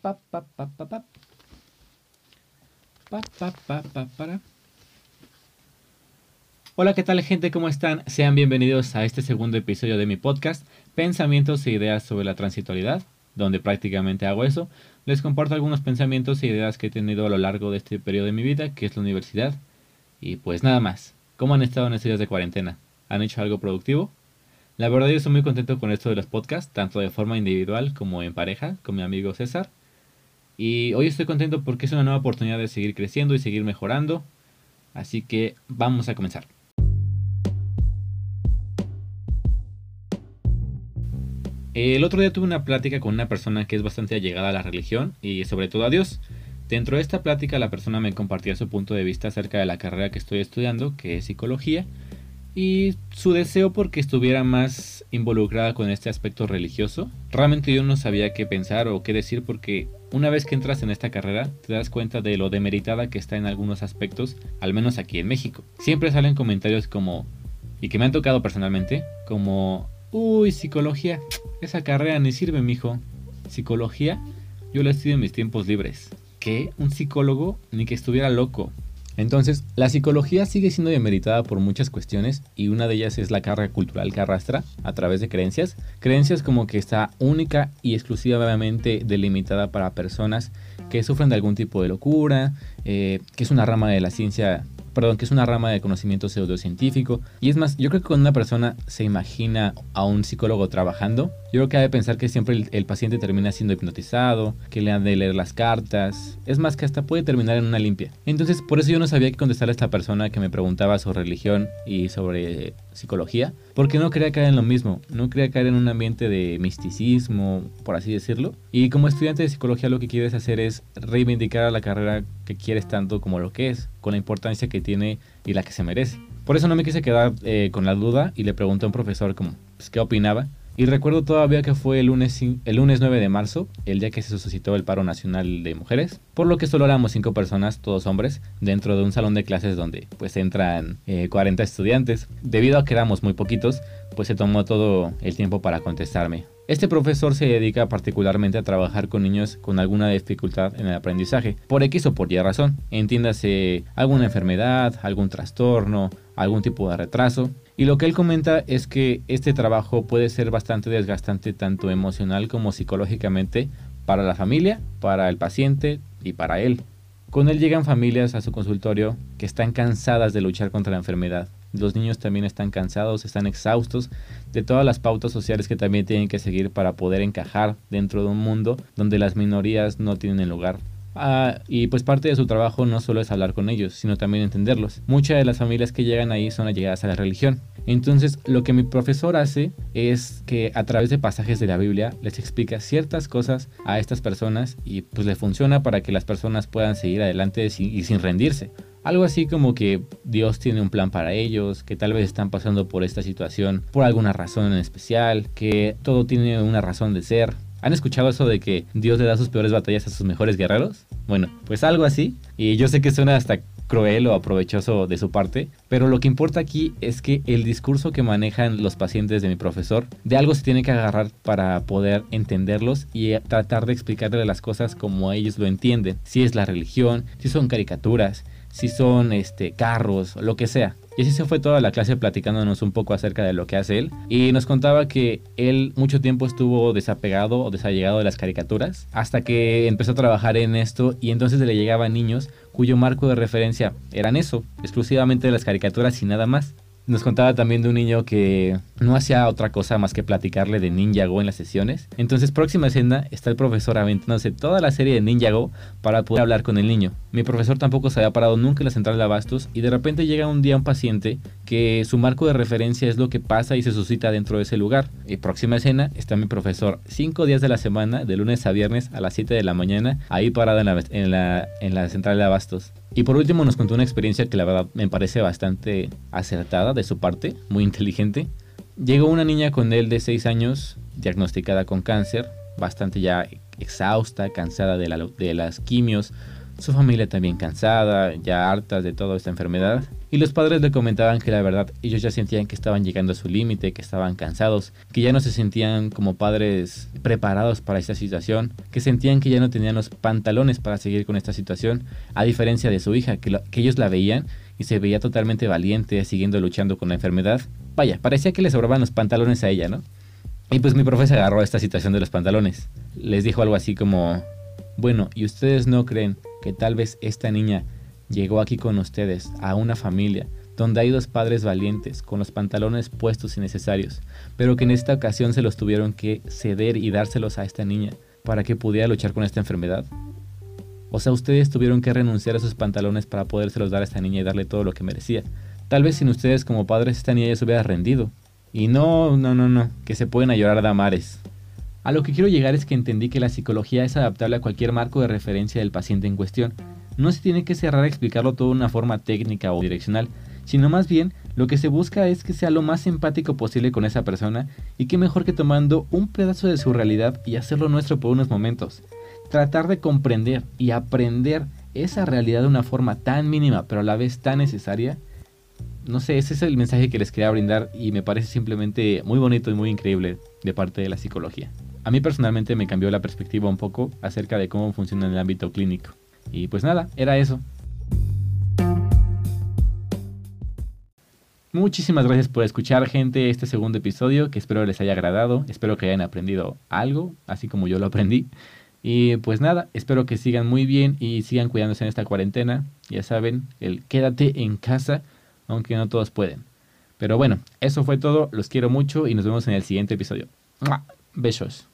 pa, pa, pa, pa, pa. Pa, pa, pa, pa, para. Hola, ¿qué tal gente? ¿Cómo están? Sean bienvenidos a este segundo episodio de mi podcast, Pensamientos e Ideas sobre la Transitoriedad, donde prácticamente hago eso. Les comparto algunos pensamientos e ideas que he tenido a lo largo de este periodo de mi vida, que es la universidad. Y pues nada más. ¿Cómo han estado en estos días de cuarentena? ¿Han hecho algo productivo? La verdad yo estoy muy contento con esto de los podcasts, tanto de forma individual como en pareja, con mi amigo César. Y hoy estoy contento porque es una nueva oportunidad de seguir creciendo y seguir mejorando. Así que vamos a comenzar. El otro día tuve una plática con una persona que es bastante allegada a la religión y sobre todo a Dios. Dentro de esta plática la persona me compartía su punto de vista acerca de la carrera que estoy estudiando, que es psicología, y su deseo porque estuviera más involucrada con este aspecto religioso. Realmente yo no sabía qué pensar o qué decir porque una vez que entras en esta carrera te das cuenta de lo demeritada que está en algunos aspectos, al menos aquí en México. Siempre salen comentarios como, y que me han tocado personalmente, como, uy, psicología, esa carrera ni sirve, mijo. Psicología, yo la estudio en mis tiempos libres. ¿Qué? ¿Un psicólogo? Ni que estuviera loco. Entonces, la psicología sigue siendo demeritada por muchas cuestiones y una de ellas es la carga cultural que arrastra a través de creencias. Creencias como que está única y exclusivamente delimitada para personas que sufren de algún tipo de locura, eh, que es una rama de la ciencia perdón, que es una rama de conocimiento pseudocientífico. Y es más, yo creo que cuando una persona se imagina a un psicólogo trabajando, yo creo que ha de pensar que siempre el, paciente termina siendo hipnotizado, que le han de leer las cartas. Es más, que hasta puede terminar en una limpia. Entonces, por eso yo no sabía qué contestar a esta persona que me preguntaba sobre religión y sobre psicología, porque no quería caer en lo mismo, no quería caer en un ambiente de misticismo, por así decirlo. Y como estudiante de psicología lo que quieres hacer es reivindicar a la carrera que quieres tanto como lo que es, con la importancia que tiene y la que se merece. Por eso no me quise quedar eh, con la duda y le pregunté a un profesor como, pues, qué opinaba. Y recuerdo todavía que fue el lunes, el lunes 9 de marzo, el día que se suscitó el paro nacional de mujeres, por lo que solo éramos cinco personas, todos hombres, dentro de un salón de clases donde pues entran 40 eh, estudiantes. Debido a que éramos muy poquitos, pues se tomó todo el tiempo para contestarme. Este profesor se dedica particularmente a trabajar con niños con alguna dificultad en el aprendizaje, por X o por Y razón. Entiéndase alguna enfermedad, algún trastorno, algún tipo de retraso. Y lo que él comenta es que este trabajo puede ser bastante desgastante tanto emocional como psicológicamente para la familia, para el paciente y para él. Con él llegan familias a su consultorio que están cansadas de luchar contra la enfermedad, los niños también están cansados, están exhaustos de todas las pautas sociales que también tienen que seguir para poder encajar dentro de un mundo donde las minorías no tienen lugar. Ah, y pues parte de su trabajo no solo es hablar con ellos, sino también entenderlos. Muchas de las familias que llegan ahí son allegadas a la religión. Entonces, lo que mi profesor hace es que a través de pasajes de la Biblia les explica ciertas cosas a estas personas y pues le funciona para que las personas puedan seguir adelante y sin rendirse. Algo así como que Dios tiene un plan para ellos, que tal vez están pasando por esta situación por alguna razón en especial, que todo tiene una razón de ser. ¿Han escuchado eso de que Dios le da sus peores batallas a sus mejores guerreros? Bueno, pues algo así. Y yo sé que suena hasta cruel o aprovechoso de su parte, pero lo que importa aquí es que el discurso que manejan los pacientes de mi profesor, de algo se tiene que agarrar para poder entenderlos y tratar de explicarle las cosas como ellos lo entienden. Si es la religión, si son caricaturas, si son este, carros, lo que sea. Y así se fue toda la clase platicándonos un poco acerca de lo que hace él. Y nos contaba que él mucho tiempo estuvo desapegado o desallegado de las caricaturas. Hasta que empezó a trabajar en esto y entonces le llegaban niños cuyo marco de referencia eran eso, exclusivamente de las caricaturas y nada más. Nos contaba también de un niño que no hacía otra cosa más que platicarle de Ninjago en las sesiones. Entonces, próxima escena está el profesor aventándose toda la serie de Ninjago para poder hablar con el niño. Mi profesor tampoco se había parado nunca en la central de abastos y de repente llega un día un paciente que su marco de referencia es lo que pasa y se suscita dentro de ese lugar. Y próxima escena está mi profesor cinco días de la semana, de lunes a viernes a las 7 de la mañana, ahí parado en la, en la, en la central de abastos. Y por último nos contó una experiencia que la verdad me parece bastante acertada de su parte, muy inteligente. Llegó una niña con él de 6 años, diagnosticada con cáncer, bastante ya exhausta, cansada de, la, de las quimios, su familia también cansada, ya hartas de toda esta enfermedad, y los padres le comentaban que la verdad ellos ya sentían que estaban llegando a su límite, que estaban cansados, que ya no se sentían como padres preparados para esta situación, que sentían que ya no tenían los pantalones para seguir con esta situación, a diferencia de su hija, que, ellos la veían y se veía totalmente valiente, siguiendo luchando con la enfermedad. Vaya, parecía que le sobraban los pantalones a ella, ¿no? Y pues mi profe se agarró a esta situación de los pantalones. Les dijo algo así como, bueno, ¿y ustedes no creen que tal vez esta niña llegó aquí con ustedes a una familia donde hay dos padres valientes con los pantalones puestos y necesarios, pero que en esta ocasión se los tuvieron que ceder y dárselos a esta niña para que pudiera luchar con esta enfermedad? O sea, ustedes tuvieron que renunciar a sus pantalones para podérselos dar a esta niña y darle todo lo que merecía. Tal vez sin ustedes como padres esta niña ya se hubiera rendido. Y no, no, no, no, que se pueden a llorar de amares. A lo que quiero llegar es que entendí que la psicología es adaptable a cualquier marco de referencia del paciente en cuestión. No se tiene que cerrar a explicarlo todo de una forma técnica o direccional, sino más bien lo que se busca es que sea lo más empático posible con esa persona y que mejor que tomando un pedazo de su realidad y hacerlo nuestro por unos momentos. Tratar de comprender y aprender esa realidad de una forma tan mínima pero a la vez tan necesaria. No sé, ese es el mensaje que les quería brindar y me parece simplemente muy bonito y muy increíble de parte de la psicología. A mí personalmente me cambió la perspectiva un poco acerca de cómo funciona en el ámbito clínico. Y pues nada, era eso. Muchísimas gracias por escuchar, gente, este segundo episodio, que espero les haya agradado, espero que hayan aprendido algo, así como yo lo aprendí. Y pues nada, espero que sigan muy bien y sigan cuidándose en esta cuarentena. Ya saben, el quédate en casa, aunque no todos pueden. Pero bueno, eso fue todo, los quiero mucho y nos vemos en el siguiente episodio. Besos.